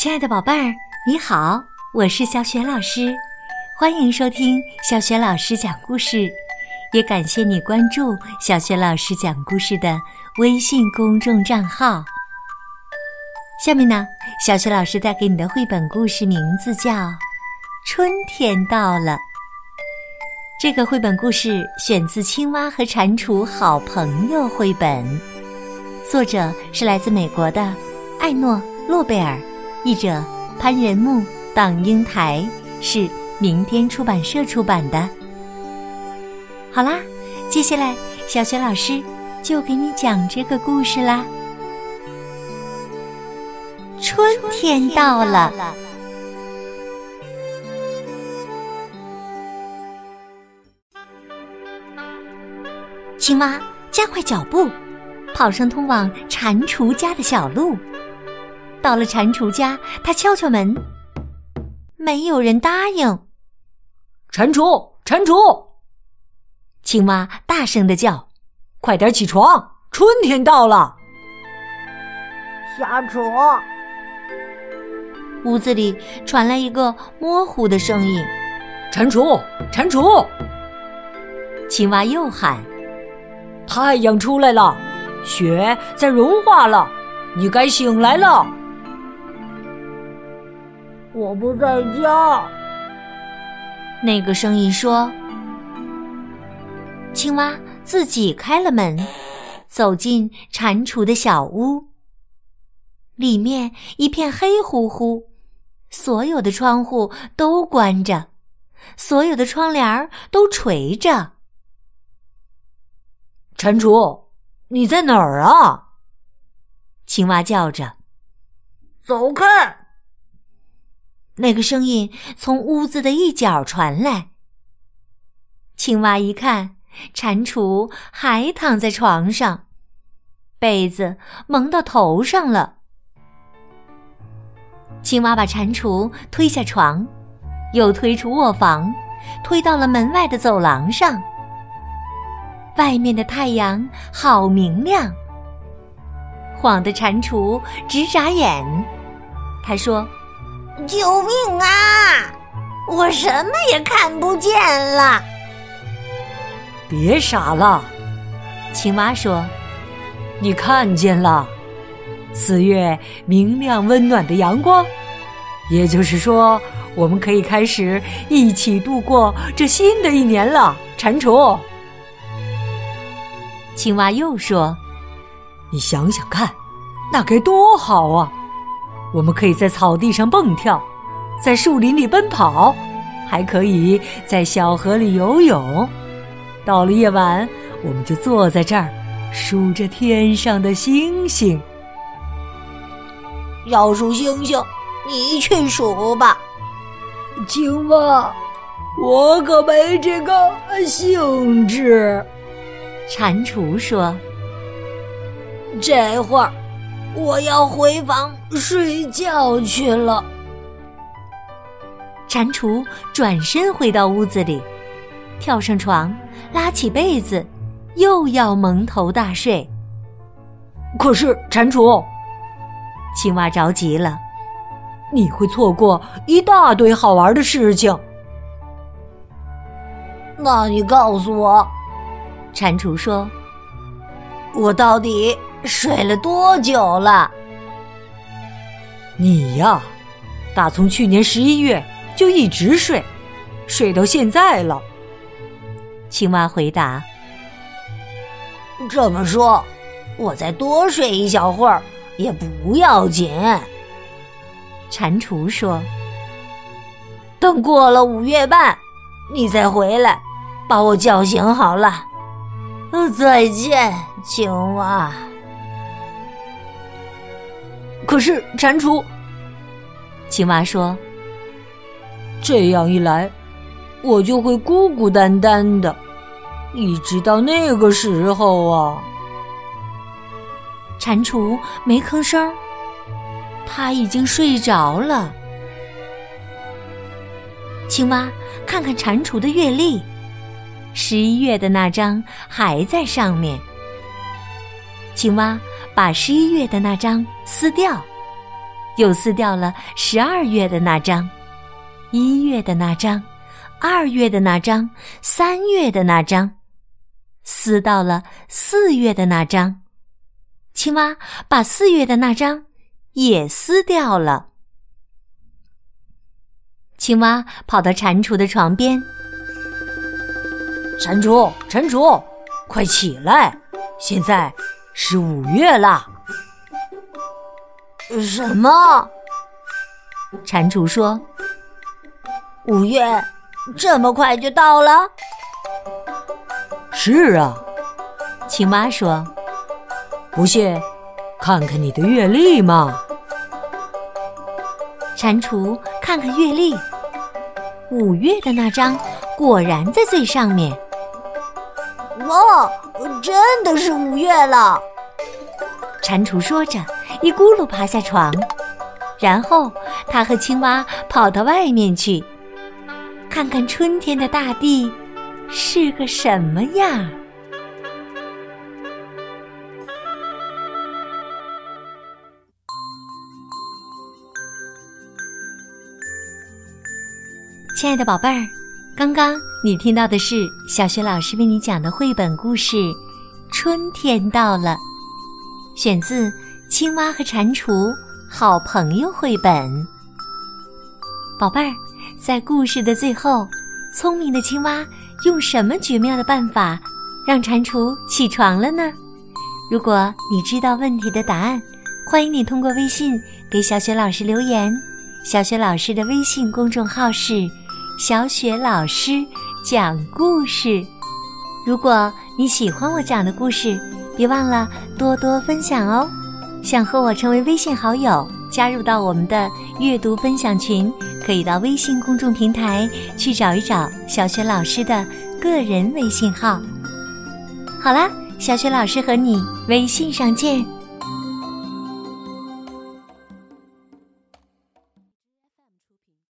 亲爱的宝贝儿，你好，我是小雪老师，欢迎收听小雪老师讲故事，也感谢你关注小雪老师讲故事的微信公众账号。下面呢，小雪老师带给你的绘本故事名字叫《春天到了》。这个绘本故事选自《青蛙和蟾蜍好朋友》绘本，作者是来自美国的艾诺·诺贝尔。译者潘仁木、党英台是明天出版社出版的。好啦，接下来小雪老师就给你讲这个故事啦。春天到了，青蛙加快脚步，跑上通往蟾蜍家的小路。到了蟾蜍家，他敲敲门，没有人答应。蟾蜍，蟾蜍！青蛙大声的叫：“快点起床，春天到了！”下厨。屋子里传来一个模糊的声音：“蟾蜍，蟾蜍！”青蛙又喊：“太阳出来了，雪在融化了，你该醒来了。”我不在家。那个声音说：“青蛙自己开了门，走进蟾蜍的小屋。里面一片黑乎乎，所有的窗户都关着，所有的窗帘都垂着。蟾蜍，你在哪儿啊？”青蛙叫着：“走开！”那个声音从屋子的一角传来。青蛙一看，蟾蜍还躺在床上，被子蒙到头上了。青蛙把蟾蜍推下床，又推出卧房，推到了门外的走廊上。外面的太阳好明亮，晃得蟾蜍直眨眼。他说。救命啊！我什么也看不见了。别傻了，青蛙说：“你看见了，四月明亮温暖的阳光，也就是说，我们可以开始一起度过这新的一年了。”蟾蜍，青蛙又说：“你想想看，那该多好啊！”我们可以在草地上蹦跳，在树林里奔跑，还可以在小河里游泳。到了夜晚，我们就坐在这儿，数着天上的星星。要数星星，你去数吧。青蛙，我可没这个兴致。蟾蜍说：“这会儿。”我要回房睡觉去了。蟾蜍转身回到屋子里，跳上床，拉起被子，又要蒙头大睡。可是，蟾蜍，青蛙着急了，你会错过一大堆好玩的事情。那你告诉我，蟾蜍说：“我到底？”睡了多久了？你呀，打从去年十一月就一直睡，睡到现在了。青蛙回答：“这么说，我再多睡一小会儿也不要紧。”蟾蜍说：“等过了五月半，你再回来把我叫醒好了。”再见，青蛙。可是，蟾蜍，青蛙说：“这样一来，我就会孤孤单单的，一直到那个时候啊。”蟾蜍没吭声，他已经睡着了。青蛙看看蟾蜍的月历，十一月的那张还在上面。青蛙把十一月的那张撕掉，又撕掉了十二月的那张，一月的那张，二月的那张，三月的那张，撕到了四月的那张。青蛙把四月的那张也撕掉了。青蛙跑到蟾蜍的床边，蟾蜍，蟾蜍，快起来！现在是五月啦。什么？蟾蜍说：“五月这么快就到了？”是啊，青蛙说：“不信，看看你的月历嘛。”蟾蜍看看月历。五月的那张果然在最上面。哇，真的是五月了！蟾蜍说着，一咕噜爬下床，然后他和青蛙跑到外面去，看看春天的大地是个什么样。亲爱的宝贝儿，刚刚你听到的是小学老师为你讲的绘本故事《春天到了》，选自《青蛙和蟾蜍好朋友》绘本。宝贝儿，在故事的最后，聪明的青蛙用什么绝妙的办法让蟾蜍起床了呢？如果你知道问题的答案，欢迎你通过微信给小雪老师留言。小雪老师的微信公众号是。小雪老师讲故事。如果你喜欢我讲的故事，别忘了多多分享哦。想和我成为微信好友，加入到我们的阅读分享群，可以到微信公众平台去找一找小雪老师的个人微信号。好啦，小雪老师和你微信上见。